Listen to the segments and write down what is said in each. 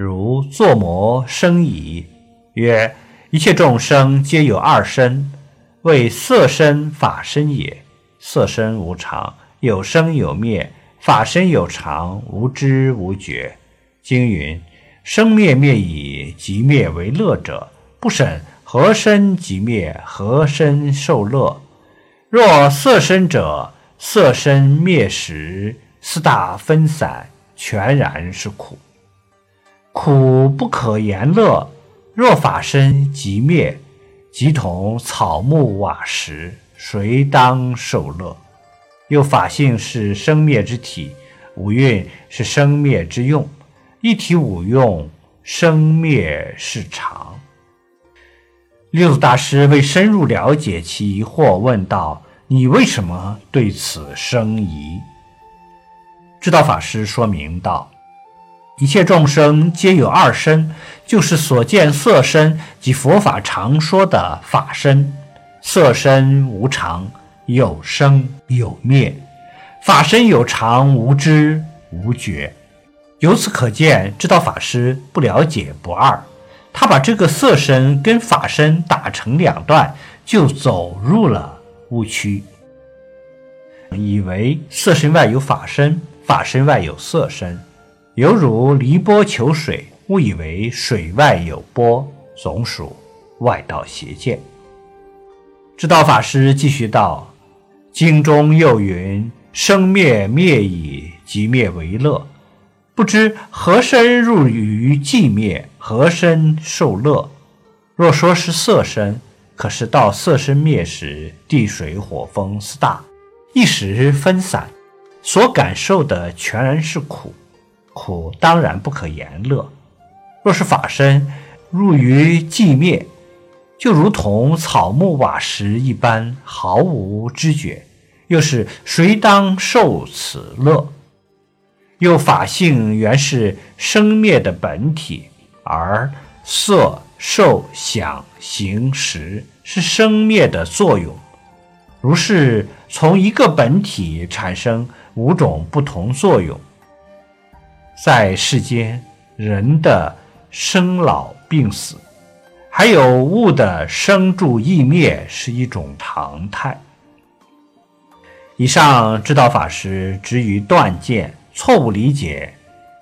如作魔生矣。”曰：“一切众生皆有二身，为色身、法身也。色身无常，有生有灭；法身有常，无知无觉。”经云：“生灭灭已，即灭为乐者，不审何生即灭，何生受乐？若色身者。”色身灭时，四大分散，全然是苦。苦不可言乐。若法身即灭，即同草木瓦石，谁当受乐？又法性是生灭之体，五蕴是生灭之用，一体五用，生灭是常。六祖大师为深入了解其疑惑，问道。你为什么对此生疑？知道法师说明道：一切众生皆有二身，就是所见色身及佛法常说的法身。色身无常，有生有灭；法身有常，无知无觉。由此可见，知道法师不了解不二，他把这个色身跟法身打成两段，就走入了。误区，以为色身外有法身，法身外有色身，犹如离波求水，误以为水外有波，总属外道邪见。知道法师继续道：经中又云：“生灭灭矣，即灭为乐。”不知何身入于寂灭，何身受乐？若说是色身。可是到色身灭时，地水火风四大一时分散，所感受的全然是苦，苦当然不可言乐。若是法身入于寂灭，就如同草木瓦石一般，毫无知觉，又是谁当受此乐？又法性原是生灭的本体，而色。受想行识是生灭的作用，如是从一个本体产生五种不同作用。在世间，人的生老病死，还有物的生住异灭，是一种常态。以上知道法师执于断见，错误理解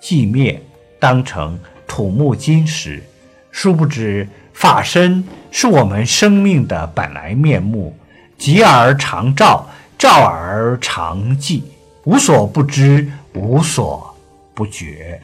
寂灭，当成土木金石。殊不知，法身是我们生命的本来面目，寂而常照，照而常寂，无所不知，无所不绝。